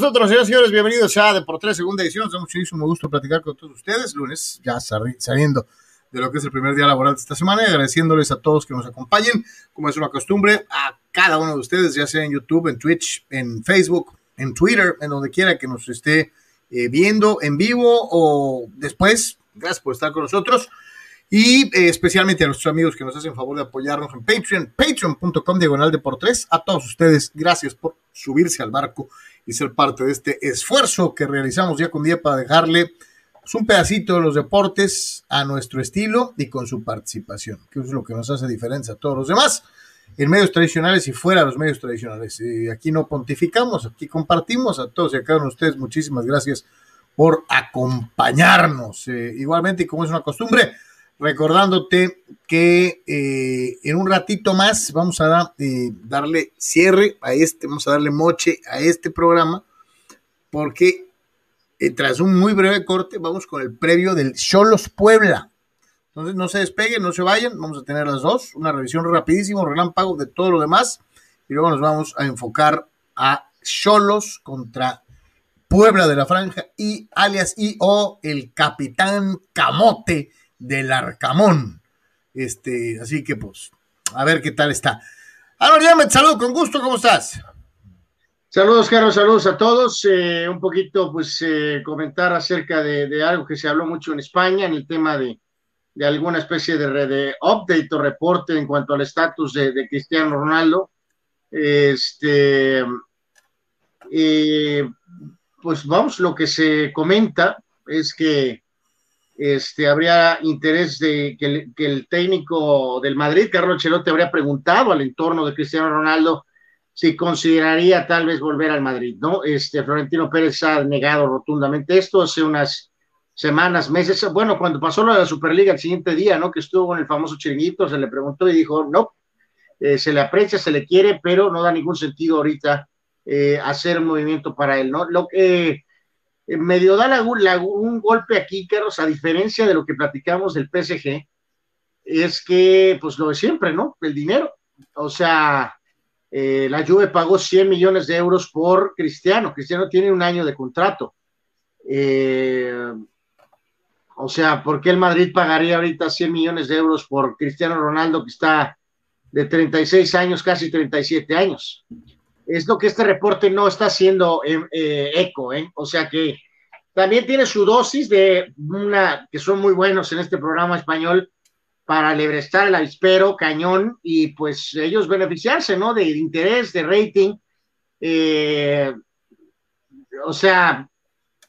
nosotros, señores señores. Bienvenidos ya de por tres, segunda edición. Nos da muchísimo gusto platicar con todos ustedes. Lunes, ya saliendo de lo que es el primer día laboral de esta semana y agradeciéndoles a todos que nos acompañen, como es una costumbre, a cada uno de ustedes, ya sea en YouTube, en Twitch, en Facebook, en Twitter, en donde quiera que nos esté eh, viendo en vivo o después. Gracias por estar con nosotros. Y eh, especialmente a nuestros amigos que nos hacen favor de apoyarnos en Patreon, patreon.com diagonal de por tres. A todos ustedes, gracias por subirse al barco y ser parte de este esfuerzo que realizamos día con día para dejarle pues, un pedacito de los deportes a nuestro estilo y con su participación, que es lo que nos hace diferencia a todos los demás en medios tradicionales y fuera de los medios tradicionales. Y aquí no pontificamos, aquí compartimos a todos y a cada uno de ustedes. Muchísimas gracias por acompañarnos. Eh, igualmente, y como es una costumbre, recordándote que eh, en un ratito más vamos a eh, darle cierre a este, vamos a darle moche a este programa, porque eh, tras un muy breve corte vamos con el previo del Cholos Puebla. Entonces no se despeguen, no se vayan, vamos a tener las dos, una revisión rapidísimo, relámpago de todo lo demás, y luego nos vamos a enfocar a Cholos contra Puebla de la Franja y alias y o el Capitán Camote del Arcamón. Este, así que pues, a ver qué tal está. Ya me saludo con gusto, ¿cómo estás? Saludos, Carlos, saludos a todos. Eh, un poquito, pues, eh, comentar acerca de, algo que se habló mucho en España, en el tema de, alguna especie de, de, update o reporte en cuanto al estatus de, Cristiano Ronaldo. Este, eh, pues vamos, lo que se comenta es que este, habría interés de que el, técnico del Madrid, Carlos Ancelotti, habría preguntado al entorno de Cristiano Ronaldo si consideraría tal vez volver al Madrid, ¿no? Este, Florentino Pérez ha negado rotundamente esto hace unas semanas, meses, bueno, cuando pasó la Superliga el siguiente día, ¿no? Que estuvo en el famoso chiringuito, se le preguntó y dijo, no, eh, se le aprecia, se le quiere, pero no da ningún sentido ahorita eh, hacer un movimiento para él, ¿no? Lo que medio da un golpe aquí, Carlos, a diferencia de lo que platicamos del PSG, es que, pues lo de siempre, ¿no? El dinero. O sea, eh, la Juve pagó 100 millones de euros por Cristiano. Cristiano tiene un año de contrato. Eh, o sea, ¿por qué el Madrid pagaría ahorita 100 millones de euros por Cristiano Ronaldo que está de 36 años, casi 37 años? Es lo que este reporte no está haciendo eh, eco, ¿eh? O sea que también tiene su dosis de una, que son muy buenos en este programa español, para lebrestar el avispero, cañón, y pues ellos beneficiarse, ¿no? De interés, de rating. Eh, o sea,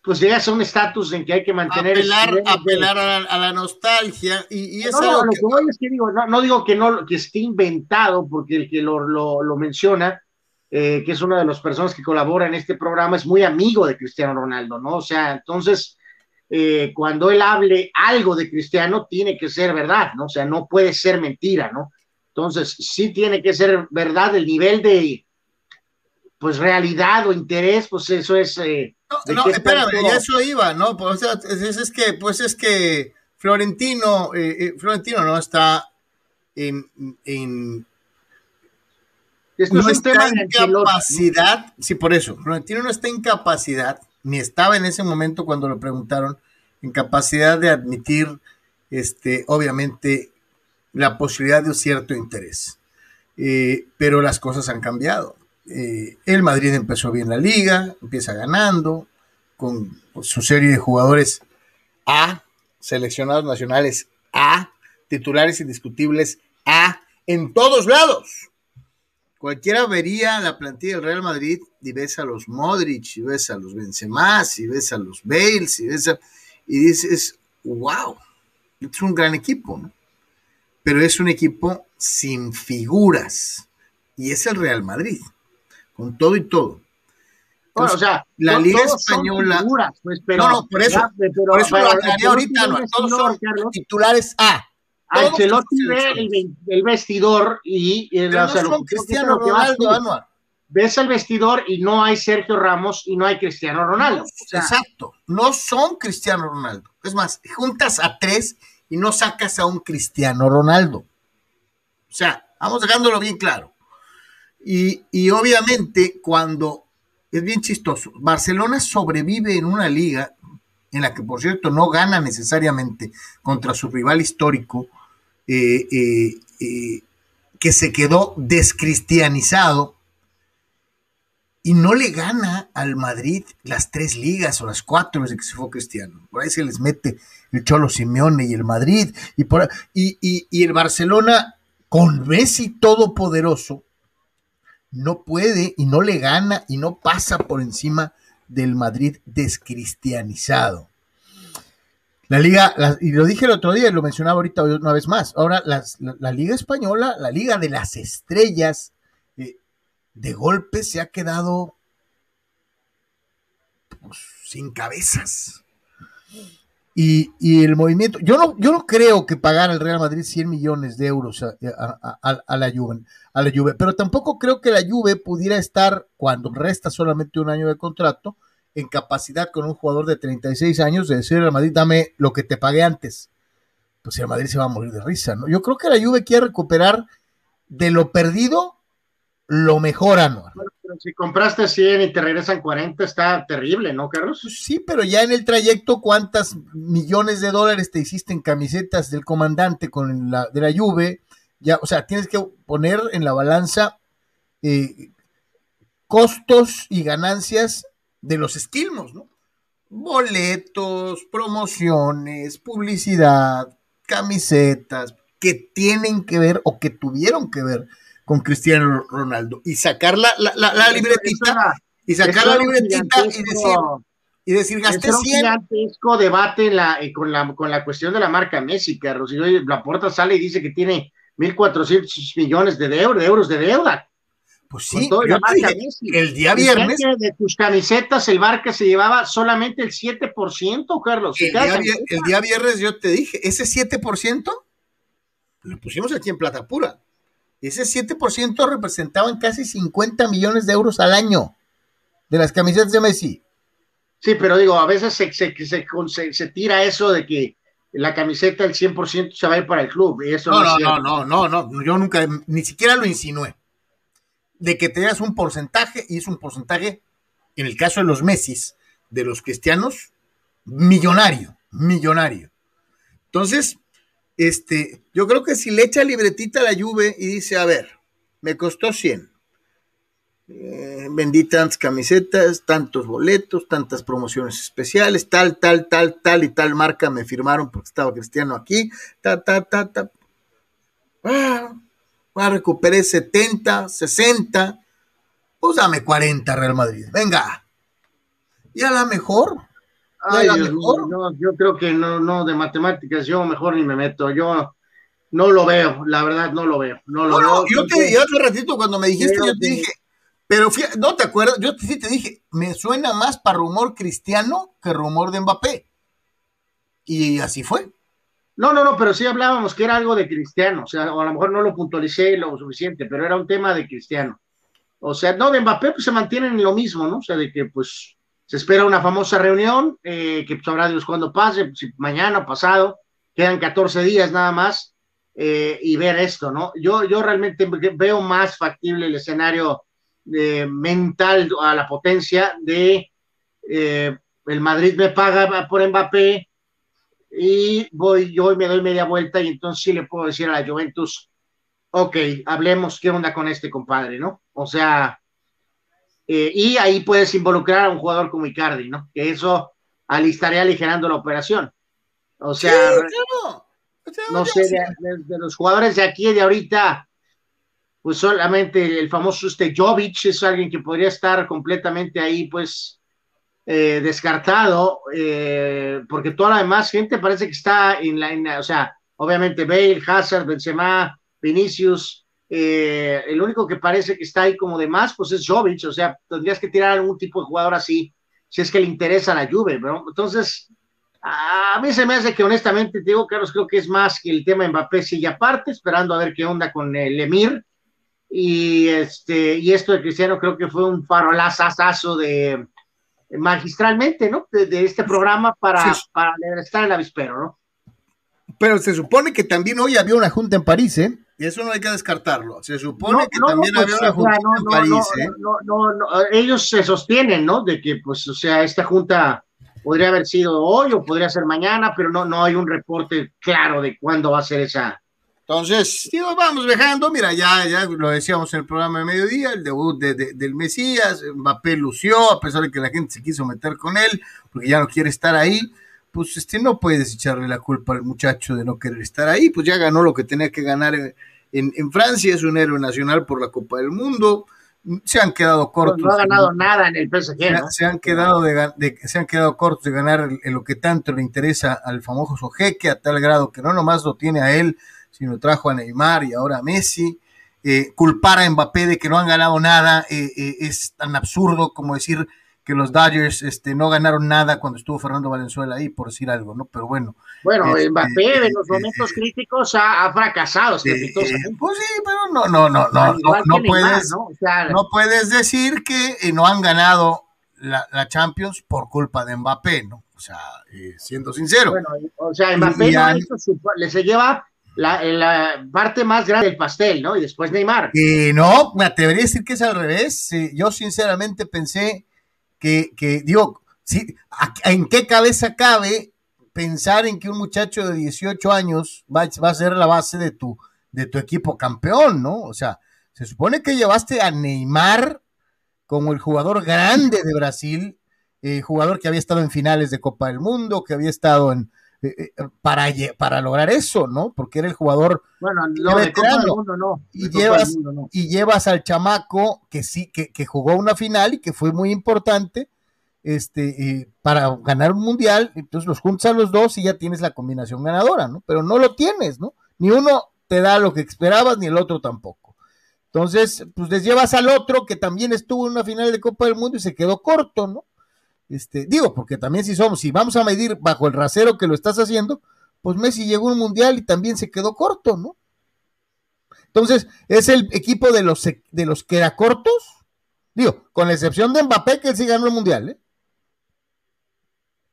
pues llegas a un estatus en que hay que mantener... Apelar, apelar a, la, nostalgia, y, no, no, lo que voy es que digo, no, digo que, no, que esté inventado, porque el que lo, lo, lo menciona eh, que es una de las personas que colabora en este programa, es muy amigo de Cristiano Ronaldo, ¿no? O sea, entonces, eh, cuando él hable algo de Cristiano, tiene que ser verdad, ¿no? O sea, no puede ser mentira, ¿no? Entonces, sí tiene que ser verdad el nivel de, pues, realidad o interés, pues eso es... Eh, no, no espérame, ya eso iba, ¿no? Pues, o sea, es, que, pues es que Florentino, Florentino no está en, en no está en capacidad, sí, por eso, Florentino no está en capacidad, ni estaba en ese momento cuando le preguntaron, en capacidad de admitir, este, obviamente, la posibilidad de un cierto interés. Eh, pero las cosas han cambiado. Eh, el Madrid empezó bien la liga, empieza ganando, con su serie de jugadores A, seleccionados nacionales A, titulares indiscutibles A, en todos lados. Cualquiera vería la plantilla del Real Madrid y ves a los Modric, y ves a los Benzema, y ves a los Bales, y ves a, y dices, wow, es un gran equipo, ¿no? Pero es un equipo sin figuras. Y es el Real Madrid, con todo y todo. o sea, la Liga Española. pues, pero, no, no, por eso, por eso lo aclaré ahorita, no, todos son titulares A. Ancelotti ve el, vestidor y, no Cristiano Ronaldo, Ves el vestidor y no hay Sergio Ramos y no hay Cristiano Ronaldo. exacto, no son Cristiano Ronaldo. Es más, juntas a tres y no sacas a un Cristiano Ronaldo. O sea, vamos dejándolo bien claro. Y, y obviamente cuando es bien chistoso. Barcelona sobrevive en una liga en la que, por cierto, no gana necesariamente contra su rival histórico, eh, eh, eh, que se quedó descristianizado y no le gana al Madrid las tres ligas o las cuatro desde que se fue Cristiano. Por ahí se les mete el Cholo Simeone y el Madrid y, por, y, y el Barcelona con Messi todopoderoso no puede y no le gana y no pasa por encima del Madrid descristianizado. La liga, y lo dije el otro día, lo mencionaba ahorita una vez más, ahora la, liga española, la liga de las estrellas, eh, de golpe se ha quedado pues, sin cabezas. Y, el movimiento, yo no, yo no creo que pagar al Real Madrid 100 millones de euros a, la Juve, a la Juve, pero tampoco creo que la Juve pudiera estar, cuando resta solamente un año de contrato, en capacidad con un jugador de 36 años de decirle al Madrid, dame lo que te pagué antes. Pues el Madrid se va a morir de risa, ¿no? Yo creo que la Juve quiere recuperar de lo perdido lo mejoran. si compraste 100 y te regresan 40, está terrible, ¿no, Carlos? Pues sí, pero ya en el trayecto, ¿cuántas millones de dólares te hiciste en camisetas del comandante con la de la Juve? Ya, o sea, tienes que poner en la balanza eh, costos y ganancias de los esquilmos, ¿no? Boletos, promociones, publicidad, camisetas, que tienen que ver o que tuvieron que ver con Cristiano Ronaldo. Y sacar la, la, libretita y sacar la libretita y decir y decir gasté 100 un gigantesco debate la, eh, con la con la cuestión de la marca Messi Carlos y la puerta sale y dice que tiene 1.400 millones de, de euros de deuda pues sí, el día viernes. De tus camisetas, el Barca se llevaba solamente el 7%, Carlos. El día, el día, viernes yo te dije, ese 7% lo pusimos aquí en Plata Pura. Ese 7% representaban casi 50 millones de euros al año de las camisetas de Messi. Sí, pero digo, a veces se, se, tira eso de que la camiseta el 100% se va a ir para el club. Y eso no, no, no, no, no, no, yo nunca, ni siquiera lo insinué. De que tengas un porcentaje, y es un porcentaje, en el caso de los Messi, de los cristianos, millonario, millonario. Entonces, este, yo creo que si le echa libretita a la Juve y dice, a ver, me costó 100, eh, vendí tantas camisetas, tantos boletos, tantas promociones especiales, tal, tal, tal, tal y tal marca me firmaron porque estaba Cristiano aquí, ta, ta, ta, ta. Ah, a recuperé 70, 60, pues dame 40 Real Madrid, venga. Y a lo mejor yo creo que no, no, de matemáticas yo mejor ni me meto, yo no lo veo, la verdad no lo veo, no lo veo. yo te dije otro ratito cuando me dijiste, yo te dije, pero no te acuerdas, yo sí te dije, me suena más para rumor cristiano que rumor de Mbappé. Y así fue. No, no, no, pero sí hablábamos que era algo de cristiano, o sea, o a lo mejor no lo puntualicé lo suficiente, pero era un tema de cristiano. O sea, no, de Mbappé pues se mantienen en lo mismo, ¿no? O sea, de que pues se espera una famosa reunión eh, que sabrá Dios cuándo pase, si mañana o pasado, quedan 14 días nada más, eh, y ver esto, ¿no? Yo, yo realmente veo más factible el escenario eh, mental a la potencia de el Madrid me paga por Mbappé y voy yo y me doy media vuelta y entonces sí le puedo decir a la Juventus, ok, hablemos qué onda con este compadre, ¿no? O sea, eh, y ahí puedes involucrar a un jugador como Icardi, ¿no? Que eso estaría aligerando la operación. O sea, no sé, de, los jugadores de aquí y de ahorita, pues solamente el famoso este Jovic es alguien que podría estar completamente ahí, pues, eh, descartado, eh, porque toda la demás gente parece que está en la, o sea, obviamente Bale, Hazard, Benzema, Vinicius, eh, el único que parece que está ahí como de más, pues es Jovic, o sea, tendrías que tirar algún tipo de jugador así, si es que le interesa la Juve, ¿no? Entonces, a mí se me hace que honestamente, te digo, Carlos, creo que es más que el tema de Mbappé sigue aparte, esperando a ver qué onda con el Emir, y este, y esto de Cristiano creo que fue un farolazazazo de magistralmente, ¿no? De, este programa para, para estar en la vispero, ¿no? pero se supone que también hoy había una junta en París, ¿eh? Y eso no hay que descartarlo. Se supone que también pues, había una junta en París, ¿eh? ellos se sostienen, ¿no? De que, pues, o sea, esta junta podría haber sido hoy o podría ser mañana, pero no, no hay un reporte claro de cuándo va a ser esa. Entonces, digo, vamos dejando, mira, ya, ya lo decíamos en el programa de mediodía, el debut de, del Mesías, Mbappé lució, a pesar de que la gente se quiso meter con él, porque ya no quiere estar ahí, pues este, no puedes echarle la culpa al muchacho de no querer estar ahí, pues ya ganó lo que tenía que ganar en, en, Francia, es un héroe nacional por la Copa del Mundo, se han quedado cortos. No, ha ganado nada en el PSG. ¿no? Se, han quedado de, se han quedado cortos de ganar en lo que tanto le interesa al famoso jeque, a tal grado que no nomás lo tiene a él, sino trajo a Neymar y ahora a Messi. Eh, culpar a Mbappé de que no han ganado nada eh, eh, es tan absurdo como decir que los Dodgers este, no ganaron nada cuando estuvo Fernando Valenzuela ahí, por decir algo, ¿no? Pero bueno. Bueno, este, Mbappé en los momentos críticos ha, fracasado estrepitosamente. pues sí, pero no, no, no, no, no, no puedes, ¿no? O sea, no puedes decir que no han ganado la, la, Champions por culpa de Mbappé, ¿no? O sea, siendo sincero. Bueno, o sea, Mbappé no le se lleva la, parte más grande del pastel, ¿no? Y después Neymar. Eh, no, me atrevería a decir que es al revés. yo sinceramente pensé que, que digo, ¿en qué cabeza cabe pensar en que un muchacho de 18 años va, a ser la base de tu, de tu equipo campeón, ¿no? O sea, se supone que llevaste a Neymar como el jugador grande de Brasil, eh, jugador que había estado en finales de Copa del Mundo, que había estado en, para, para lograr eso, ¿no? Porque era el jugador bueno, no, de Mundo, no. Y llevas, y llevas al chamaco que sí, que, que, jugó una final y que fue muy importante este, para ganar un mundial, entonces los juntas a los dos y ya tienes la combinación ganadora, ¿no? Pero no lo tienes, ¿no? Ni uno te da lo que esperabas, ni el otro tampoco. Entonces, pues les llevas al otro que también estuvo en una final de Copa del Mundo y se quedó corto, ¿no? Este, digo, porque también si somos, si vamos a medir bajo el rasero que lo estás haciendo, pues Messi llegó a un mundial y también se quedó corto, ¿no? Entonces, es el equipo de los, de los que era cortos, digo, con la excepción de Mbappé, que él sí ganó el mundial, ¿eh?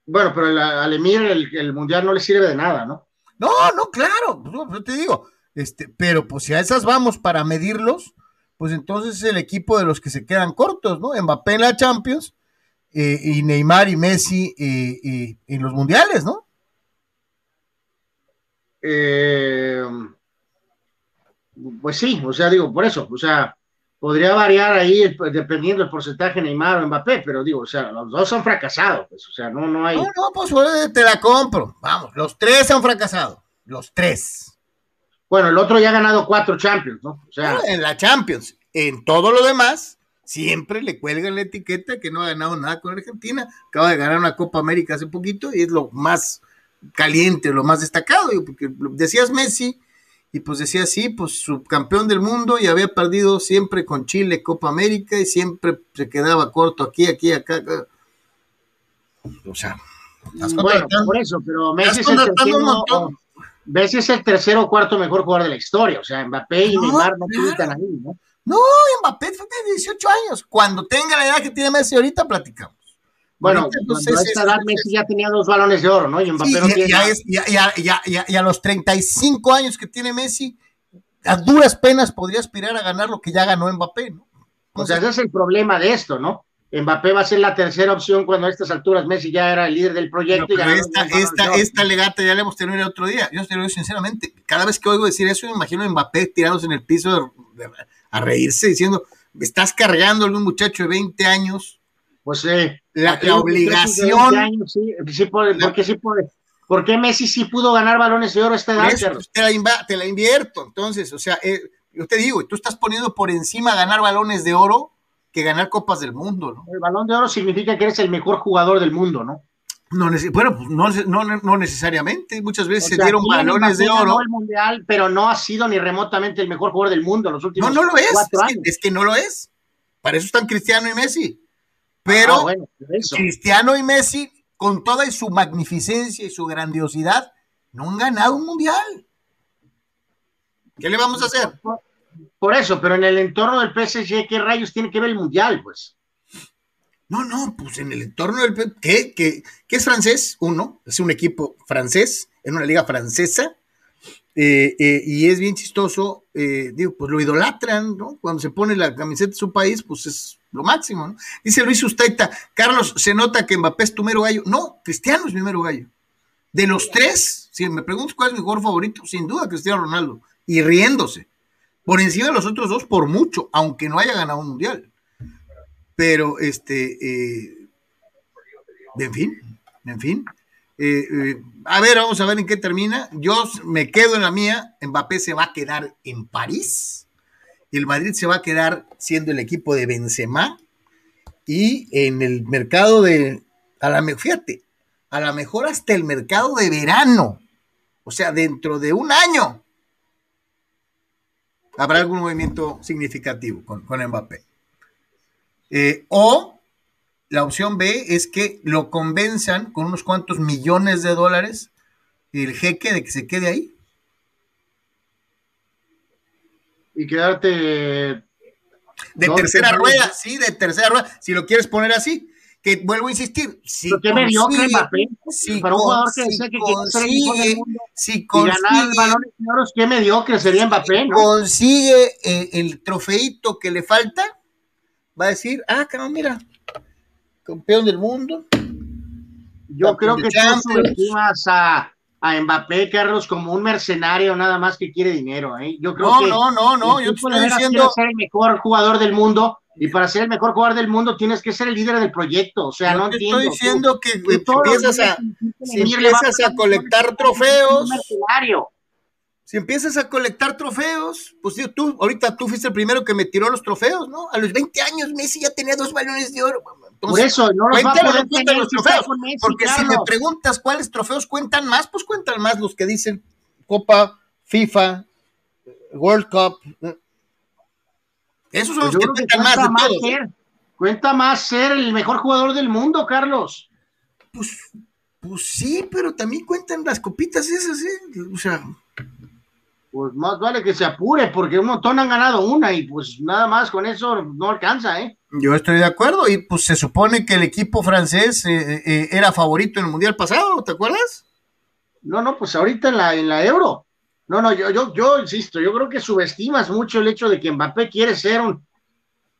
Bueno, pero al Emir el, mundial no le sirve de nada, ¿no? No, no, claro, yo te digo, este, pero pues si a esas vamos para medirlos, pues entonces es el equipo de los que se quedan cortos, ¿no? Mbappé en la Champions, eh, y Neymar y Messi eh, en los mundiales, ¿no? Eh, pues sí, o sea, digo, por eso, o sea, podría variar ahí dependiendo del porcentaje Neymar o Mbappé, pero digo, o sea, los dos han fracasado, pues, o sea, no, no hay. No, no, pues te la compro, vamos, los tres han fracasado, los tres. Bueno, el otro ya ha ganado cuatro Champions, ¿no? O sea, en la Champions, en todo lo demás, siempre le cuelgan la etiqueta que no ha ganado nada con Argentina. Acaba de ganar una Copa América hace poquito y es lo más caliente, lo más destacado, porque decías Messi y pues decía sí, pues subcampeón del mundo y había perdido siempre con Chile Copa América y siempre se quedaba corto aquí, aquí, acá. O sea, bueno, por eso, pero Messi es, el tercero, Messi es el tercero o cuarto mejor jugador de la historia, o sea, Mbappé y Neymar no pintan ahí, ¿no? No, Mbappé fue de 18 años. Cuando tenga la edad que tiene Messi ahorita, platicamos. Bueno, entonces, a esta edad Messi ya tenía dos balones de oro, ¿no? Y Mbappé no tiene y, a los 35 años que tiene Messi, a duras penas podría aspirar a ganar lo que ya ganó Mbappé, ¿no? o sea, ese es el problema de esto, ¿no? Mbappé va a ser la tercera opción cuando a estas alturas Messi ya era el líder del proyecto. y esta, esta, esta, legata ya la hemos tenido el otro día. Yo te lo digo sinceramente, cada vez que oigo decir eso, me imagino a Mbappé tirados en el piso de, a reírse diciendo, estás cargando a un muchacho de 20 años. Pues eh, la, obligación. Años, sí, sí puede, porque sí puede. ¿Por qué Messi sí pudo ganar balones de oro esta edad? Pues, te, la te la invierto. Entonces, o sea, eh, yo te digo, tú estás poniendo por encima ganar balones de oro que ganar copas del mundo, ¿no? El balón de oro significa que eres el mejor jugador del mundo, ¿no? No, bueno, pues no, no, necesariamente. Muchas veces se dieron balones de oro. el mundial, pero no ha sido ni remotamente el mejor jugador del mundo en los últimos No, no lo es. Es que, es que, no lo es. Para eso están Cristiano y Messi. Pero ah, Cristiano y Messi, con toda su magnificencia y su grandiosidad, no han ganado un mundial. ¿Qué le vamos a hacer? Por, eso, pero en el entorno del PSG, ¿qué rayos tiene que ver el mundial? Pues. No, no, pues en el entorno del... ¿Qué? ¿Qué, es francés? Uno, es un equipo francés, en una liga francesa, eh, eh, y es bien chistoso, eh, digo, pues lo idolatran, ¿no? Cuando se pone la camiseta de su país, pues es lo máximo, ¿no? Dice Luis Ustaita, Carlos, se nota que Mbappé es tu mero gallo. No, Cristiano es mi mero gallo. De los tres, si me preguntas cuál es mi jugador favorito, sin duda Cristiano Ronaldo, y riéndose. Por encima de los otros dos, por mucho, aunque no haya ganado un mundial. Pero, este, en fin, en fin. Eh, eh, a ver, vamos a ver en qué termina. Yo me quedo en la mía. Mbappé se va a quedar en París. El Madrid se va a quedar siendo el equipo de Benzema. Y en el mercado de. A la, fíjate, a lo mejor hasta el mercado de verano. O sea, dentro de un año. Habrá algún movimiento significativo con, con Mbappé. Eh, o la opción B es que lo convenzan con unos cuantos millones de dólares el jeque de que se quede ahí. Y quedarte. De tercera rueda, sí, de tercera rueda, si lo quieres poner así. Que vuelvo a insistir, si mediocre Mbappé, si para un jugador que dice que consigue, el mundo si consigue, ganar el de oro, qué mediocre sería Mbappé, ¿no? Consigue eh, el trofeito que le falta, va a decir, ah, no, mira, campeón del mundo. Yo creo que tú a, a Mbappé, Carlos, como un mercenario nada más que quiere dinero. ¿eh? Yo creo no, que no, no, no, yo te estoy diciendo. ser el mejor jugador del mundo y para ser el mejor jugador del mundo tienes que ser el líder del proyecto. O sea, yo no te entiendo. Estoy diciendo que empiezas a, si empiezas a colectar trofeos. Si empiezas a colectar trofeos, pues tú, ahorita tú fuiste el primero que me tiró los trofeos, ¿no? A los 20 años Messi ya tenía dos balones de oro. Por eso, no los va a poder tener los trofeos. porque si me preguntas cuáles trofeos cuentan más, pues cuentan más los que dicen Copa, FIFA, World Cup. Esos son pues los que cuentan más de todos. Ser, cuenta más ser el mejor jugador del mundo, Carlos. Pues, pues sí, pero también cuentan las copitas esas, ¿eh? O sea pues más vale que se apure, porque un montón han ganado una y pues nada más con eso no alcanza, ¿eh? Yo estoy de acuerdo y pues se supone que el equipo francés eh, eh, era favorito en el Mundial pasado, ¿te acuerdas? No, no, pues ahorita en la, en la Euro. No, no, yo, yo, yo insisto, yo creo que subestimas mucho el hecho de que Mbappé quiere ser un,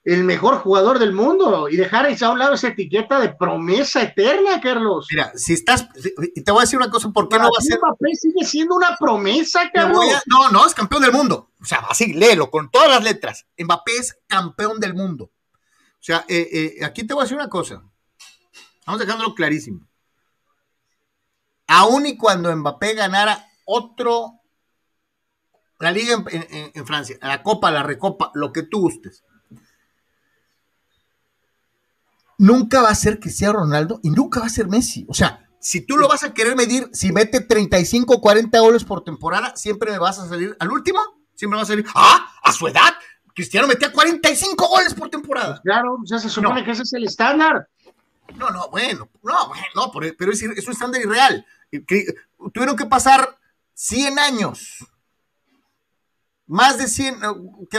el mejor jugador del mundo y dejar a un lado esa etiqueta de promesa eterna, Carlos. Mira, si estás, y te voy a decir una cosa, ¿por qué no va a ser? Mbappé sigue siendo una promesa, Carlos. no, no, es campeón del mundo. O sea, así, léelo con todas las letras. Mbappé es campeón del mundo. O sea, eh, eh, aquí te voy a decir una cosa. Vamos dejándolo clarísimo. Aún y cuando Mbappé ganara otro, la liga en, en Francia, la Copa, la Recopa, lo que tú gustes nunca va a ser que sea Ronaldo y nunca va a ser Messi. O sea, si tú lo vas a querer medir, si mete 35, 40 goles por temporada, siempre me vas a salir al último, siempre vas a salir, ah, a su edad, Cristiano metía 45 goles por temporada. Claro, o sea, se supone que ese es el estándar. No, no, bueno, no, bueno, no, pero es, es un estándar irreal. Tuvieron que pasar 100 años más de 100,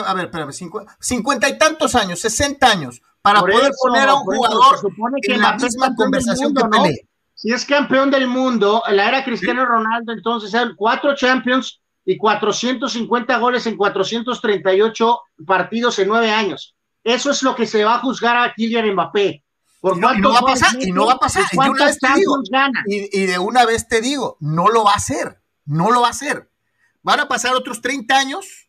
a ver, espérame, 50 y tantos años, 60 años, para poder poner a un jugador en la misma conversación que Pelé. Si es campeón del mundo, la era Cristiano Ronaldo, entonces eran cuatro Champions y 450 goles en 438 partidos en nueve años. Eso es lo que se va a juzgar a Kylian Mbappé. y, no, va a pasar, y no va a pasar, y una vez te digo, y de una vez te digo, no lo va a hacer, no lo va a hacer. Van a pasar otros 30 años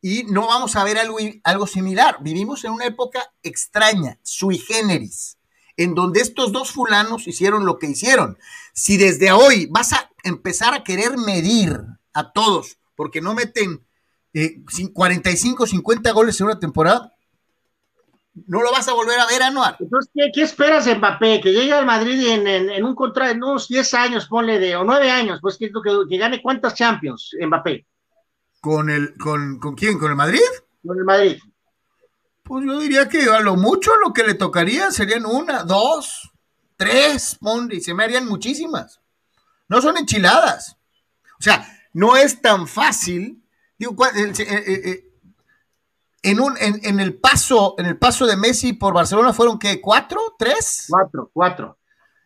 y no vamos a ver algo, similar. Vivimos en una época extraña, sui generis, en donde estos dos fulanos hicieron lo que hicieron. Si desde hoy vas a empezar a querer medir a todos, porque no meten 45, eh, 50 goles en una temporada, no lo vas a volver a ver, Anuar. Entonces, ¿qué, esperas de Mbappé? Que llegue al Madrid en, en, un contrato, en unos 10 años, ponle de, o 9 años, pues que, que, que gane cuántas Champions Mbappé. ¿Con el, con, con quién? ¿Con el Madrid? Con el Madrid. Pues yo diría que a lo mucho lo que le tocaría serían una, dos, tres, y se me harían muchísimas. No son enchiladas. O sea, no es tan fácil. Digo, en, un, en, el paso, en el paso de Messi por Barcelona fueron que cuatro, tres. Cuatro, cuatro.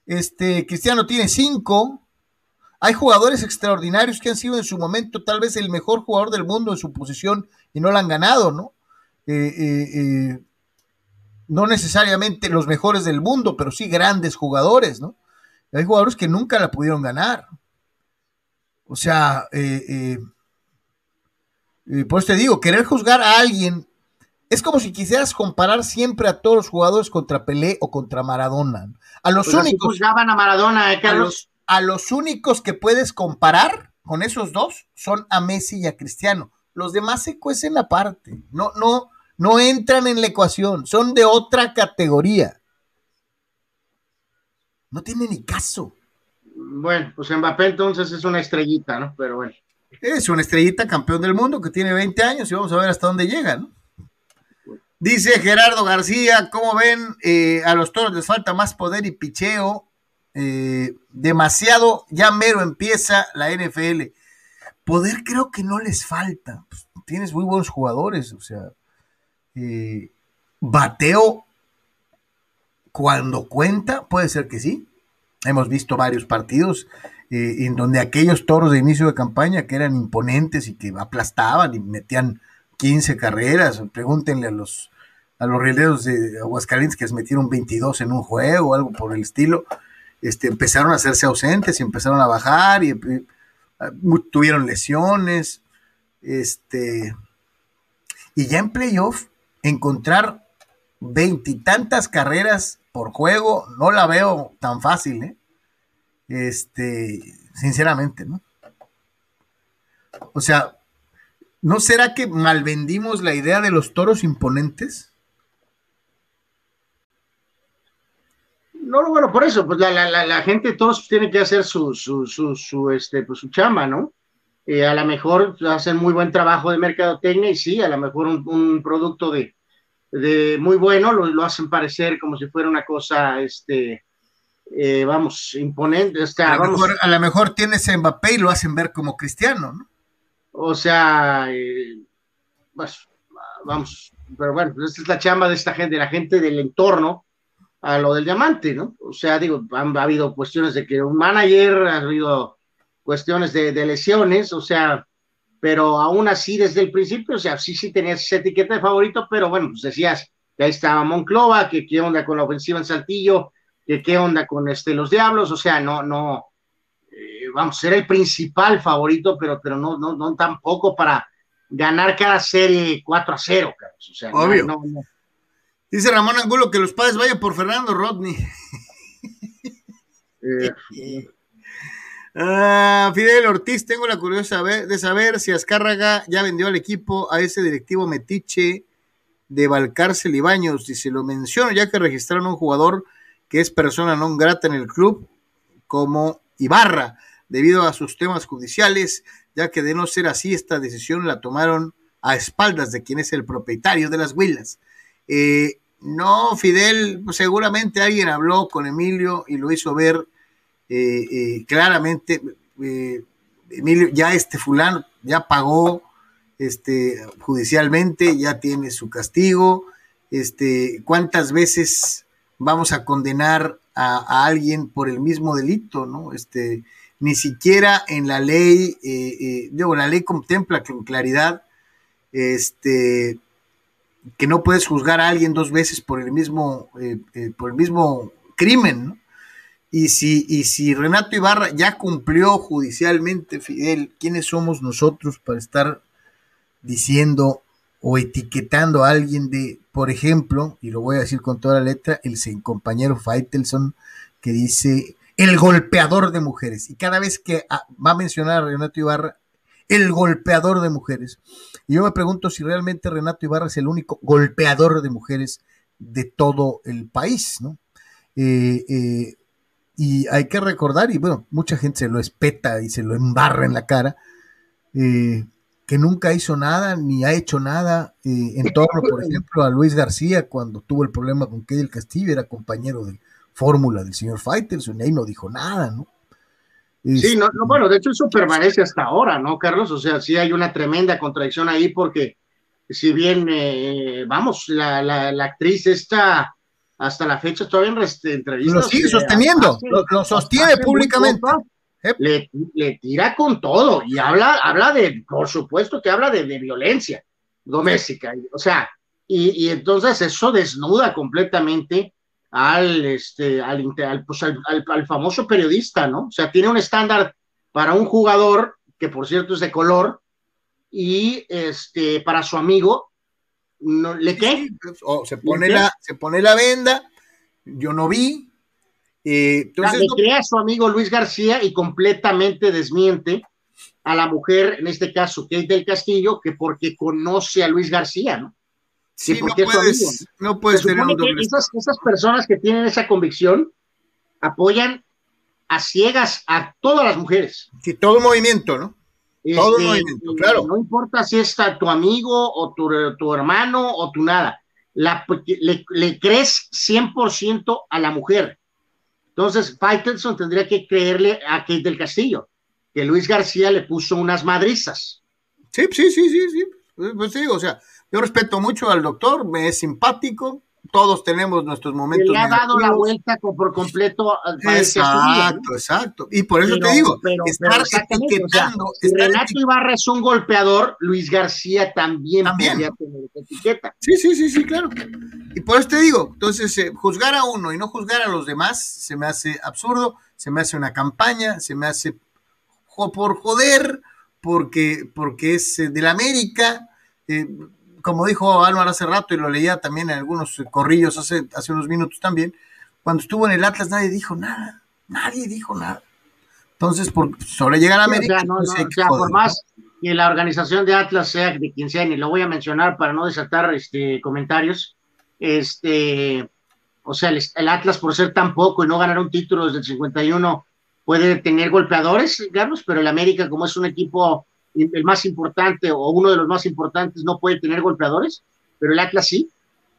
Este, Cristiano tiene cinco. Hay jugadores extraordinarios que han sido en su momento tal vez el mejor jugador del mundo en su posición y no la han ganado, ¿no? Eh, eh, eh, no necesariamente los mejores del mundo, pero sí grandes jugadores, ¿no? Hay jugadores que nunca la pudieron ganar. O sea, por eso te digo, querer juzgar a alguien es como si quisieras comparar siempre a todos los jugadores contra Pelé o contra Maradona. A los pues únicos. Juzgaban a Maradona, ¿eh, Carlos? A los, únicos que puedes comparar con esos dos son a Messi y a Cristiano. Los demás se cuecen aparte. No, no, no entran en la ecuación. Son de otra categoría. No tiene ni caso. Bueno, pues Mbappé entonces es una estrellita, ¿no? Pero bueno. Es una estrellita campeón del mundo que tiene 20 años y vamos a ver hasta dónde llega, ¿no? Dice Gerardo García, ¿cómo ven? Eh, a los toros les falta más poder y picheo. Eh, demasiado, ya mero empieza la NFL. Poder creo que no les falta. Pues, tienes muy buenos jugadores, o sea. Eh, bateo cuando cuenta, puede ser que sí. Hemos visto varios partidos en donde aquellos toros de inicio de campaña que eran imponentes y que aplastaban y metían 15 carreras, pregúntenle a los a los de Aguascalientes que les metieron 22 en un juego o algo por el estilo, este, empezaron a hacerse ausentes y empezaron a bajar y, tuvieron lesiones, este, y ya en playoff encontrar veintitantas carreras por juego no la veo tan fácil, ¿eh? Este, sinceramente, ¿no? O sea, ¿No será que malvendimos la idea de los toros imponentes? No, bueno, por eso, pues la, la, la, gente, todos tienen que hacer su, su, su, este, pues su chamba, ¿no? Eh, a lo mejor hacen muy buen trabajo de mercadotecnia y sí, a lo mejor un, producto de, de, muy bueno lo, lo, hacen parecer como si fuera una cosa, este, eh, vamos, imponente. a, lo mejor, a lo mejor tienes Mbappé y lo hacen ver como cristiano, ¿no? O sea, eh, pues, vamos, pero bueno, pues esta es la chamba de esta gente, de la gente del entorno a lo del diamante, ¿no? O sea, digo, han, ha habido cuestiones de que un manager, ha habido cuestiones de, lesiones, o sea, pero aún así desde el principio, o sea, sí, sí tenías esa etiqueta de favorito, pero bueno, pues decías que ahí estaba Monclova, que qué onda con la ofensiva en Saltillo, que qué onda con este, los Diablos, o sea, no, no, vamos, ser el principal favorito, pero, pero no, no, no tampoco para ganar cada serie 4 a 0, Carlos. O sea, Obvio. Dice Ramón Angulo que los padres vayan por Fernando Rodney. Eh, ah, Fidel Ortiz, tengo la curiosidad de saber si Azcárraga ya vendió al equipo a ese directivo metiche de Valcárcel y Baños. Y se lo menciono ya que registraron un jugador que es persona non grata en el club como Ibarra debido a sus temas judiciales, ya que de no ser así, esta decisión la tomaron a espaldas de quien es el propietario de las huilas. Eh, no, Fidel, seguramente alguien habló con Emilio y lo hizo ver eh, eh, claramente. Emilio, ya este fulano ya pagó este, judicialmente, ya tiene su castigo. Este, ¿Cuántas veces vamos a condenar a, alguien por el mismo delito? ¿no? Este, ni siquiera en la ley, eh, eh, digo, la ley contempla con claridad este, que no puedes juzgar a alguien dos veces por el mismo, eh, por el mismo crimen, ¿no? Y si, y si Renato Ibarra ya cumplió judicialmente, Fidel, ¿quiénes somos nosotros para estar diciendo o etiquetando a alguien de, por ejemplo, y lo voy a decir con toda la letra, el compañero Faitelson, que dice el golpeador de mujeres. Y cada vez que ah, va a mencionar a Renato Ibarra, el golpeador de mujeres. Y yo me pregunto si realmente Renato Ibarra es el único golpeador de mujeres de todo el país, ¿no? Eh, eh, y hay que recordar, y bueno, mucha gente se lo espeta y se lo embarra en la cara, eh, que nunca hizo nada ni ha hecho nada en torno, por ejemplo, a Luis García cuando tuvo el problema con que del Castillo, era compañero de, fórmula del señor Faitelson, y ahí no dijo nada, ¿no? Sí, no, bueno, de hecho eso permanece hasta ahora, ¿no, Carlos? O sea, sí hay una tremenda contradicción ahí porque si bien, eh, vamos, la, la, la, actriz está hasta la fecha todavía en entrevistas. Lo sigue sosteniendo, lo, sostiene públicamente. le, le, tira con todo y habla, habla de, por supuesto que habla de, de violencia doméstica. O sea, y, y, entonces eso desnuda completamente al, este, al, pues al, al, famoso periodista, ¿no? O sea, tiene un estándar para un jugador, que por cierto es de color, y este, para su amigo, no, ¿le qué? Pues, se, pone la, se pone la venda, yo no vi. Eh, entonces, le crea a su amigo Luis García y completamente desmiente a la mujer, en este caso Kate del Castillo, que porque conoce a Luis García, ¿no? Sí, no puedes, no puedes tener un doble esas, esas personas que tienen esa convicción apoyan a ciegas a todas las mujeres. Sí, todo movimiento, ¿no? Este, claro. No importa si es tu amigo o tu, tu hermano o tu nada. La, le, le, crees 100% a la mujer. Entonces, Faitelson tendría que creerle a Kate del Castillo, que Luis García le puso unas madrizas. Sí, sí, sí, sí, sí. Pues sí, o sea, yo respeto mucho al doctor, me es simpático, todos tenemos nuestros momentos. Le ha dado la vuelta por completo. Exacto, exacto. Y por eso te digo, estar etiquetando. Renato Ibarra es un golpeador, Luis García también, también. podría tener etiqueta. Sí, sí, sí, sí, claro. Y por eso te digo, entonces, eh, juzgar a uno y no juzgar a los demás se me hace absurdo, se me hace una campaña, se me hace por joder, porque, porque es de la América. Eh, como dijo Álvaro hace rato y lo leía también en algunos corrillos hace, hace unos minutos también, cuando estuvo en el Atlas nadie dijo nada, nadie dijo nada. Entonces, por sobre llegar a América, pues por más que la organización de Atlas sea de quien sea, y lo voy a mencionar para no desatar este, comentarios, este, o sea, el, el, Atlas por ser tan poco y no ganar un título desde el 51 puede tener golpeadores, Carlos, pero el América como es un equipo el más importante o uno de los más importantes no puede tener golpeadores, pero el Atlas sí.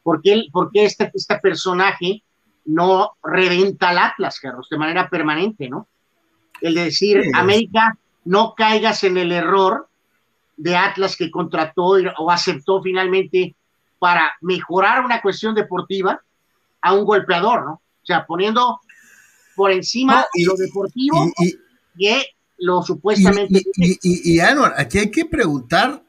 ¿Por qué, este, este personaje no reventa al Atlas, Carlos, de manera permanente, ¿no? El de decir, América, no caigas en el error de Atlas que contrató o aceptó finalmente para mejorar una cuestión deportiva a un golpeador, ¿no? O sea, poniendo por encima lo deportivo y, lo supuestamente. Y, y, y, aquí hay que preguntar,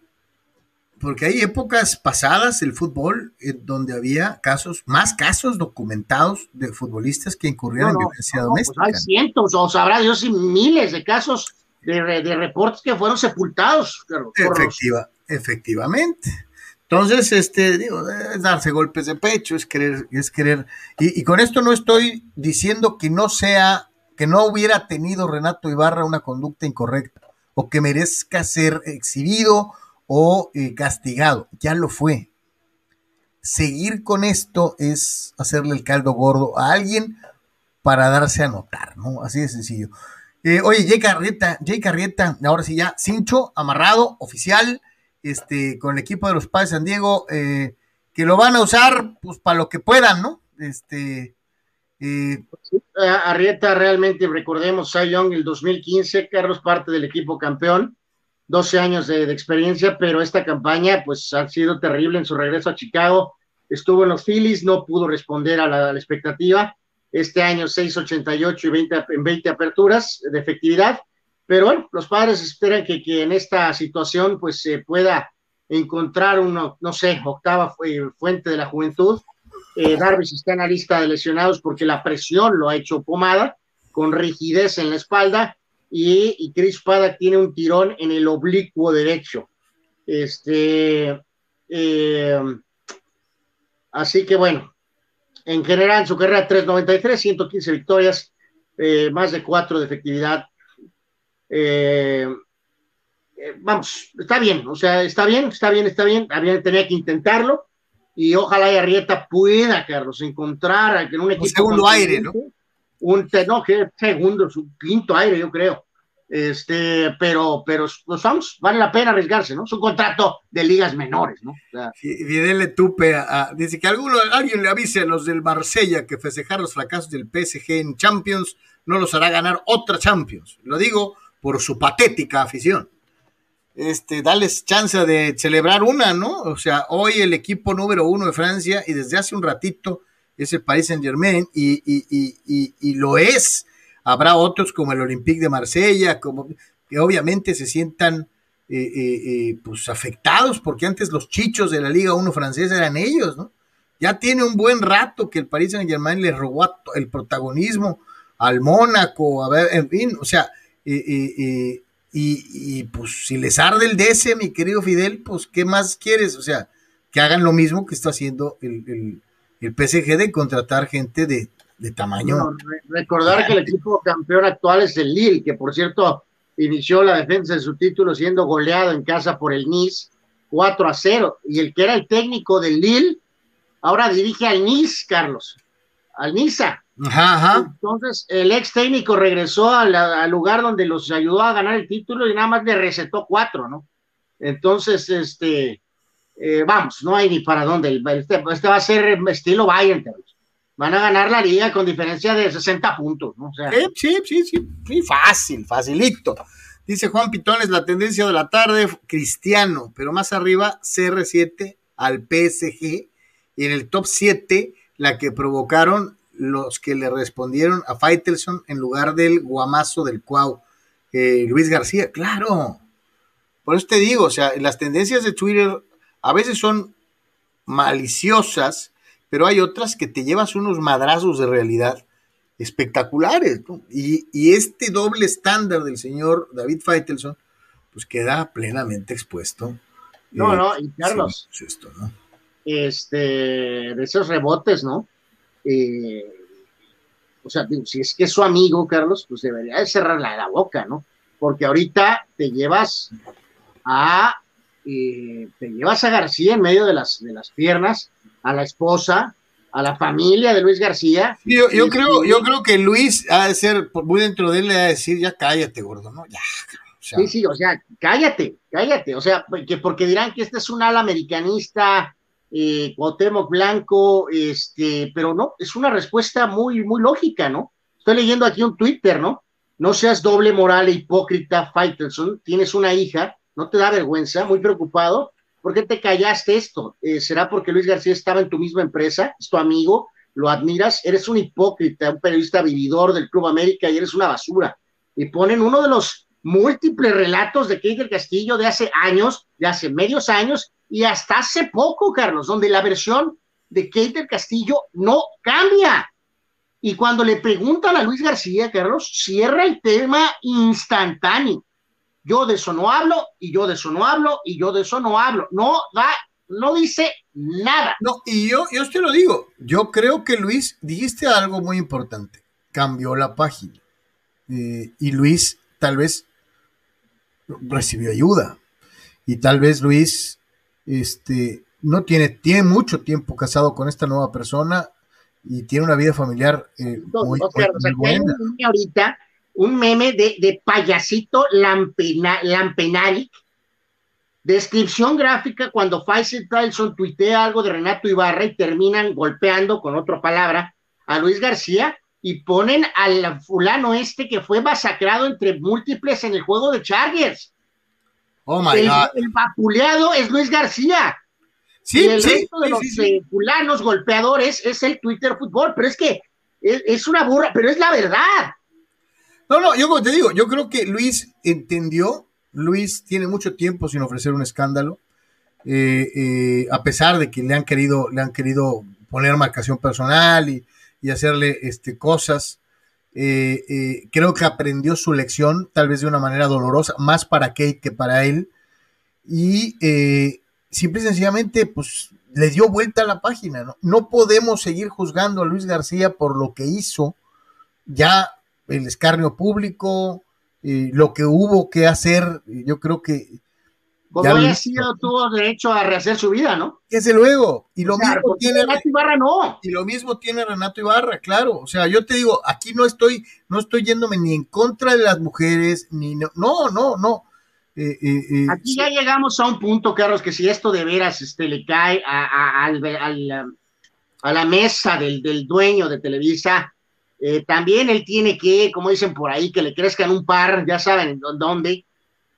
porque hay épocas pasadas el fútbol donde había casos, más casos documentados de futbolistas que incurrieron en violencia pues doméstica. hay cientos, o sabrá Dios, y miles de casos de, de reportes que fueron sepultados. Efectiva, Efectivamente. Entonces, este, digo, es darse golpes de pecho, es querer, es querer. Y, y con esto no estoy diciendo que no sea que no hubiera tenido Renato Ibarra una conducta incorrecta o que merezca ser exhibido o eh, castigado. Ya lo fue. Seguir con esto es hacerle el caldo gordo a alguien para darse a notar, ¿no? Así de sencillo. Eh, oye, Jay Carrieta, Jay Carrieta, ahora sí ya, cincho, amarrado, oficial, este, con el equipo de los Padres San Diego, eh, que lo van a usar, pues, para lo que puedan, ¿no? Este, eh, Arrieta realmente, recordemos, Cy Young el 2015, Carlos parte del equipo campeón, 12 años de, experiencia, pero esta campaña pues ha sido terrible en su regreso a Chicago, estuvo en los Phillies, no pudo responder a la, expectativa, este año 6.88 y 20, en 20 aperturas de efectividad, pero bueno, los padres esperan que, que en esta situación pues se pueda encontrar uno, no sé, octava fuente de la juventud, eh, está en la lista de lesionados porque la presión lo ha hecho pomada, con rigidez en la espalda, y, Chris Paddock tiene un tirón en el oblicuo derecho. Este, eh, así que bueno, en general en su carrera 393, 115 victorias, eh, más de 4 de efectividad. vamos, está bien, o sea, está bien, está bien, está bien. Había, tenía que intentarlo y ojalá y Arrieta pueda, Carlos, encontrar en un equipo. Un segundo aire, ¿no? Un, no, que segundo, su quinto aire, yo creo. Este, pero, pero los vamos, vale la pena arriesgarse, ¿no? Es un contrato de ligas menores, ¿no? O le tupe a, dice que alguno, alguien le avise a los del Marsella que festejar los fracasos del PSG en Champions no los hará ganar otra Champions. Lo digo por su patética afición. Este, darles chance de celebrar una, ¿no? O sea, hoy el equipo número uno de Francia y desde hace un ratito es el Paris Saint Germain y, y, lo es. Habrá otros como el Olympique de Marsella, como que obviamente se sientan eh, eh, eh, pues afectados porque antes los chichos de la Liga 1 francesa eran ellos, ¿no? Ya tiene un buen rato que el Paris Saint Germain le robó el protagonismo al Mónaco, a ver, en fin, o sea, y, pues si les arde el DC, mi querido Fidel, pues ¿qué más quieres? O sea, que hagan lo mismo que está haciendo el, el, PSG de contratar gente de, tamaño. recordar que el equipo campeón actual es el Lille, que por cierto inició la defensa de su título siendo goleado en casa por el Nice 4 a 0, y el que era el técnico del Lille ahora dirige al Nice, Carlos, al Entonces, el ex técnico regresó al lugar donde los ayudó a ganar el título y nada más le recetó cuatro, ¿no? Entonces, este, eh, vamos, no hay ni para dónde. Este, este, va a ser estilo Bayern, van a ganar la liga con diferencia de 60 puntos, ¿no? sí, sí, sí, sí, fácil, facilito. Dice Juan Pitones, la tendencia de la tarde, cristiano, pero más arriba, CR7 al PSG y en el top 7 la que provocaron los que le respondieron a Faitelson en lugar del guamazo del Cuau. Eh, Luis García, claro. Por eso te digo, o sea, las tendencias de Twitter a veces son maliciosas, pero hay otras que te llevas unos madrazos de realidad espectaculares. Y, este doble estándar del señor David Faitelson, pues queda plenamente expuesto. No, no, y Carlos. esto, ¿no? este, de esos rebotes, ¿no? Eh, o sea, si es que es su amigo, Carlos, pues debería de cerrarle la boca, ¿no? Porque ahorita te llevas a, eh, te llevas a García en medio de las, de las piernas, a la esposa, a la familia de Luis García. yo, creo, yo creo que Luis ha de ser, muy dentro de él le ha de decir, ya cállate, gordo, ¿no? Ya. sí, sí, o sea, cállate, cállate, o sea, porque, porque dirán que este es un ala americanista, eh, Cuauhtémoc Blanco, este, pero no, es una respuesta muy, muy lógica, ¿no? Estoy leyendo aquí un Twitter, ¿no? No seas doble moral e hipócrita, Faitelson, tienes una hija, no te da vergüenza, muy preocupado, ¿por qué te callaste esto? Eh, ¿Será porque Luis García estaba en tu misma empresa, es tu amigo, lo admiras? Eres un hipócrita, un periodista vividor del Club América y eres una basura. Y ponen uno de los múltiples relatos de del Castillo de hace años, de hace medios años, y hasta hace poco, Carlos, donde la versión de Kate del Castillo no cambia. Y cuando le preguntan a Luis García, Carlos, cierra el tema instantáneo. Yo de eso no hablo, y yo de eso no hablo, y yo de eso no hablo. No da, no dice nada. No, y yo, yo te lo digo, yo creo que Luis, dijiste algo muy importante, cambió la página. Eh, y Luis tal vez recibió ayuda. Y tal vez Luis este, no tiene, tiene mucho tiempo casado con esta nueva persona y tiene una vida familiar eh, muy, buena. ahorita un meme de, de payasito lampena, lampenaric, descripción gráfica cuando Faisal Tyson tuitea algo de Renato Ibarra y terminan golpeando con otra palabra a Luis García y ponen al fulano este que fue masacrado entre múltiples en el juego de Chargers. Oh my el, God. El vapuleado es Luis García. Sí, y el resto de los eh, fulanos golpeadores es el Twitter Fútbol, pero es que es, una burra, pero es la verdad. No, no, yo como te digo, yo creo que Luis entendió, Luis tiene mucho tiempo sin ofrecer un escándalo, eh, eh, a pesar de que le han querido, le han querido poner marcación personal y, y hacerle este, cosas. Eh, eh, creo que aprendió su lección, tal vez de una manera dolorosa, más para Kate que para él. Y eh, simple y sencillamente, pues le dio vuelta a la página. ¿no? no podemos seguir juzgando a Luis García por lo que hizo, ya el escarnio público, lo que hubo que hacer. Yo creo que como haya sido, tuvo derecho a rehacer su vida, ¿no? Desde luego. Y lo mismo tiene Renato Ibarra, no. Y lo mismo tiene Renato Ibarra, claro. O sea, yo te digo, aquí no estoy, no estoy yéndome ni en contra de las mujeres, ni no, no, no, no. Eh, eh, eh, aquí ya llegamos a un punto, Carlos, que si esto de veras este, le cae a, a, la mesa del, del, dueño de Televisa, también él tiene que, como dicen por ahí, que le crezcan un par, ya saben dónde,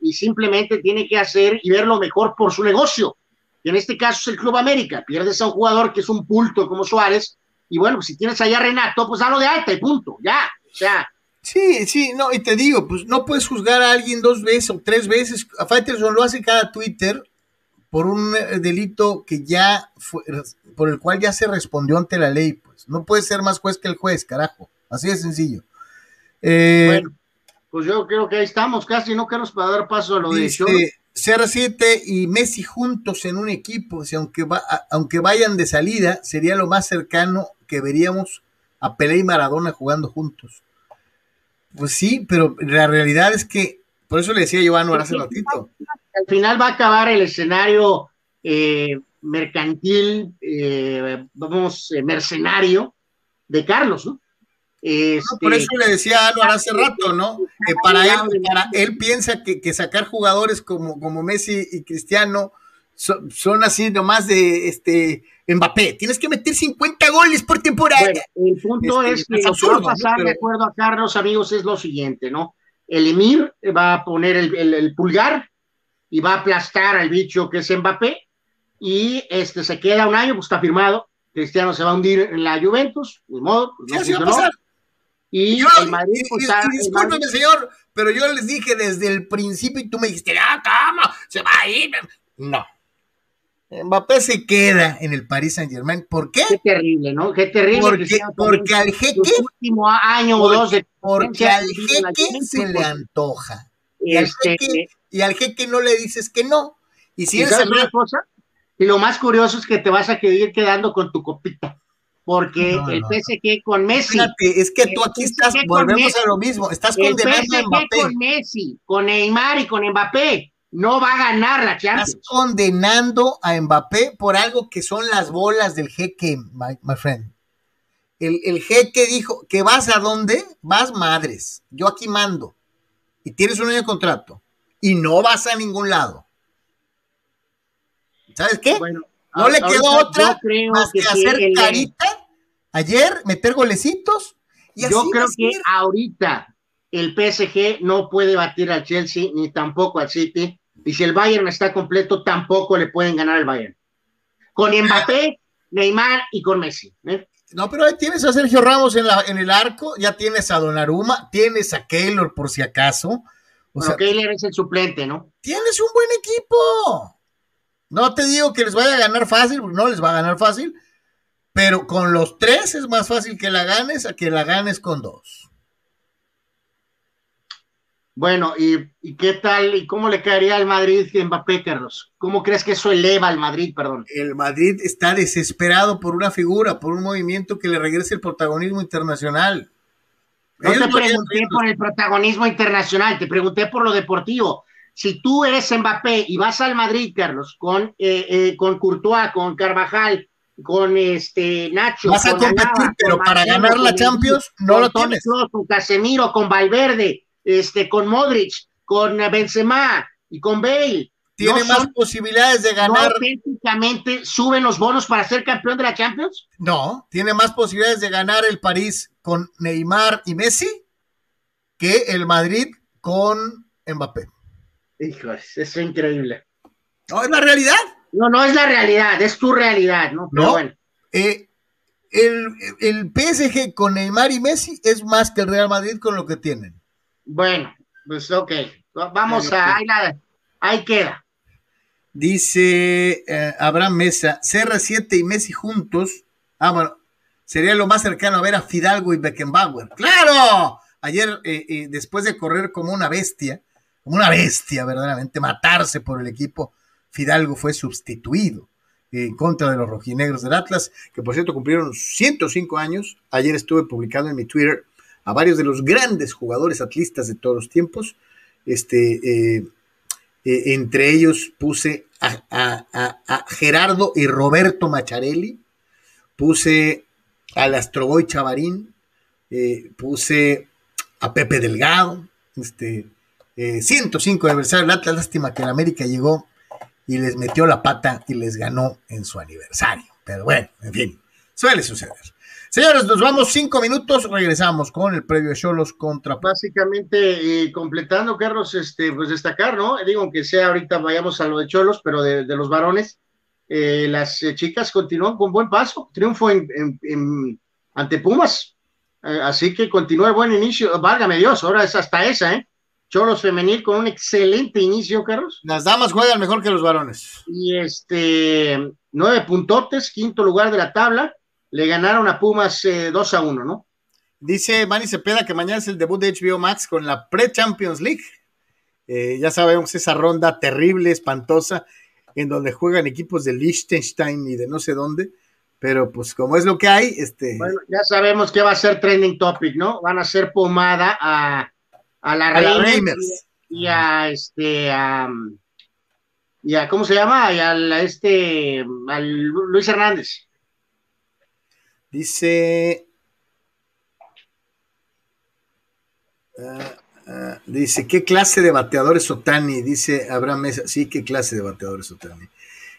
y simplemente tiene que hacer y ver lo mejor por su negocio. Y en este caso es el Club América. Pierdes a un jugador que es un pulto como Suárez, y bueno, pues si tienes allá a Renato, pues dalo de alta y punto, ya. O sea, Sí, sí, no, y te digo, pues no puedes juzgar a alguien dos veces o tres veces. A Faitelson lo hace cada Twitter por un eh, delito que ya fue, por el cual ya se respondió ante la ley, pues. No puede ser más juez que el juez, carajo. Así de sencillo. Eh, bueno, pues yo creo que ahí estamos, casi no queremos para dar paso a lo de hecho. CR7 y Messi juntos en un equipo, si aunque, va, aunque vayan de salida, sería lo más cercano que veríamos a Pelé y Maradona jugando juntos. Pues sí, pero la realidad es que, por eso le decía yo a hace ratito. Al final va a acabar el escenario eh, mercantil, eh, vamos, eh, mercenario de Carlos, ¿no? Por eso le decía a Anuar hace rato, ¿no? Que para él, para él piensa que, que sacar jugadores como, como Messi y Cristiano son, así nomás de este Mbappé. Tienes que meter 50 goles por temporada. el punto este, es que lo que va a pasar, de acuerdo a Carlos, amigos, es lo siguiente, ¿no? El Emir va a poner el, pulgar y va a aplastar al bicho que es Mbappé y este se queda un año, pues está firmado. Cristiano se va a hundir en la Juventus, de modo. Pues, no va a pasar. Y el Madrid, pues, discúlpeme, señor, pero yo les dije desde el principio y tú me dijiste, ah, ¿cómo? Se va a ir. No, Mbappé se queda en el Paris Saint Germain. ¿Por qué? Qué terrible, ¿no? Qué terrible. Porque, porque al jeque. Último año o dos de porque al jeque se le antoja. Y, al este, jeque, y al jeque no le dices que no. Y si es una cosa, y lo más curioso es que te vas a ir quedando con tu copita. Porque el PSG con Messi. Fíjate, es que tú aquí estás, volvemos a lo mismo, estás condenando a Mbappé. con Messi, con Neymar y con Mbappé no va a ganar la Champions. Estás condenando a Mbappé por algo que son las bolas del jeque, my, friend. El, el, jeque dijo que vas a dónde? Vas madres. Yo aquí mando. Y tienes un año de contrato. Y no vas a ningún lado. ¿Sabes qué? No le quedó otra más que, hacer carita ayer, meter golecitos. Y yo creo que ahorita el PSG no puede batir al Chelsea ni tampoco al City y si el Bayern está completo, tampoco le pueden ganar al Bayern. Con Mbappé, Neymar y con Messi. ¿eh? No, pero ahí tienes a Sergio Ramos en, la, en el arco, ya tienes a Donnarumma, tienes a Keylor por si acaso. O sea, Keylor es el suplente, ¿no? Tienes un buen equipo. No te digo que les vaya a ganar fácil, no les va a ganar fácil, pero con los tres es más fácil que la ganes a que la ganes con dos. Bueno, ¿y, qué tal y cómo le caería al Madrid Mbappé, Carlos? ¿Cómo crees que eso eleva al Madrid, perdón? El Madrid está desesperado por una figura, por un movimiento que le regrese el protagonismo internacional. No te pregunté por el protagonismo internacional, te pregunté por lo deportivo. Si tú eres Mbappé y vas al Madrid, Carlos, con, eh, eh, con Courtois, con Carvajal, con este Nacho. Vas a competir, pero para ganar la Champions no lo tienes. Con Casemiro, con Valverde, este, con Modric, con Benzema y con Bale. ¿Tiene más posibilidades de ganar? ¿No suben los bonos para ser campeón de la Champions? No, tiene más posibilidades de ganar el París con Neymar y Messi que el Madrid con Mbappé. Hijo, es increíble. No, es la realidad. No, no es la realidad, es tu realidad, ¿no? Pero bueno. Eh, el, el PSG con Neymar y Messi es más que el Real Madrid con lo que tienen. Bueno, pues ok. Vamos a. Ahí, queda. Dice eh, Abraham Mesa, CR7 y Messi juntos. Ah, bueno, sería lo más cercano a ver a Fidalgo y Beckenbauer. ¡Claro! Ayer, eh, después de correr como una bestia, como una bestia, verdaderamente, matarse por el equipo, Fidalgo fue sustituido en contra de los rojinegros del Atlas, que por cierto cumplieron 105 años. Ayer estuve publicando en mi Twitter a varios de los grandes jugadores atlistas de todos los tiempos. Este, eh, eh, entre ellos puse a, Gerardo y Roberto Macharelli, puse al Astroboy Chavarín, eh, puse a Pepe Delgado, este, 105 aniversario del Atlas, lástima que en América llegó y les metió la pata y les ganó en su aniversario. Pero bueno, en fin, suele suceder. Señores, nos vamos cinco minutos, regresamos con el previo Cholos contra. Básicamente, eh, completando, Carlos, este, pues destacar, ¿no? Digo, aunque sea ahorita vayamos a lo de Cholos, pero de, los varones, eh, las eh, chicas continúan con buen paso, triunfo ante Pumas, así que continúa el buen inicio, válgame Dios, ahora es hasta esa, ¿eh? Cholos femenil con un excelente inicio, Carlos. Las damas juegan mejor que los varones. Y este, nueve puntotes, quinto lugar de la tabla le ganaron a Pumas 2 eh, a 1, ¿no? Dice Manny Cepeda que mañana es el debut de HBO Max con la Pre-Champions League. Eh, ya sabemos esa ronda terrible, espantosa, en donde juegan equipos de Liechtenstein y de no sé dónde, pero pues como es lo que hay, este... Bueno, ya sabemos que va a ser trending topic, ¿no? Van a ser pomada a, a la, Reimers y, a este a, y a ¿cómo se llama? Y a este al Luis Hernández. Dice. Ah, ah, dice, ¿qué clase de bateadores Otani? Dice Abraham Mesa. Sí, ¿qué clase de bateadores Otani?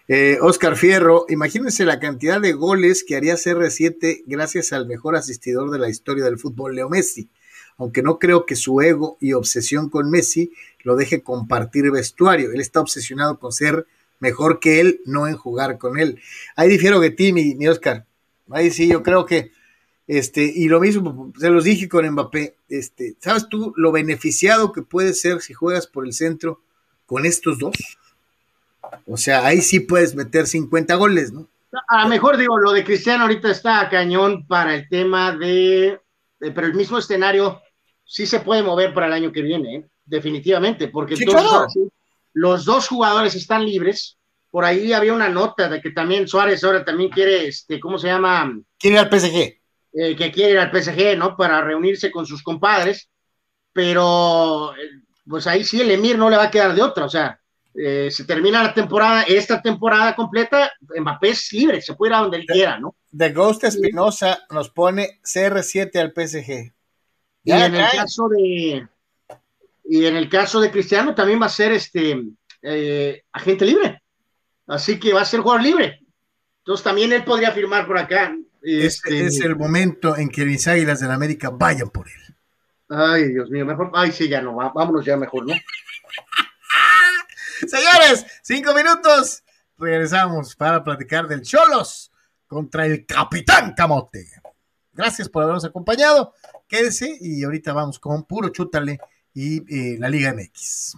Eh, Oscar Fierro, imagínense la cantidad de goles que haría CR7 gracias al mejor asistidor de la historia del fútbol, Leo Messi. Aunque no creo que su ego y obsesión con Messi lo deje compartir vestuario. Él está obsesionado con ser mejor que él, no en jugar con él. Ahí difiero que ti, mi, mi Oscar. Ahí sí, yo creo que, este, y lo mismo, se los dije con Mbappé, este, ¿sabes tú lo beneficiado que puede ser si juegas por el centro con estos dos? O sea, ahí sí puedes meter 50 goles, ¿no? A lo mejor digo, lo de Cristiano ahorita está a cañón para el tema de, pero el mismo escenario sí se puede mover para el año que viene, ¿eh? definitivamente, porque los dos jugadores están libres, por ahí había una nota de que también Suárez ahora también quiere, este, ¿cómo se llama? Quiere ir al PSG. Eh, que quiere ir al PSG, ¿no? Para reunirse con sus compadres, pero eh, pues ahí sí el Emir no le va a quedar de otra, o sea, eh, se termina la temporada, esta temporada completa, Mbappé es libre, se puede ir a donde él quiera, ¿no? The Ghost Espinosa nos pone CR7 al PSG. Y en el caso de y en el caso de Cristiano también va a ser este agente libre. Así que va a ser jugador libre. Entonces también él podría firmar por acá. Este, es el momento en que mis águilas de la América vayan por él. Ay, Dios mío, mejor. Ay, sí, ya no, vámonos ya mejor, ¿no? Señores, cinco minutos. Regresamos para platicar del Cholos contra el Capitán Camote. Gracias por habernos acompañado. Quédese y ahorita vamos con puro chútale y eh, la Liga MX.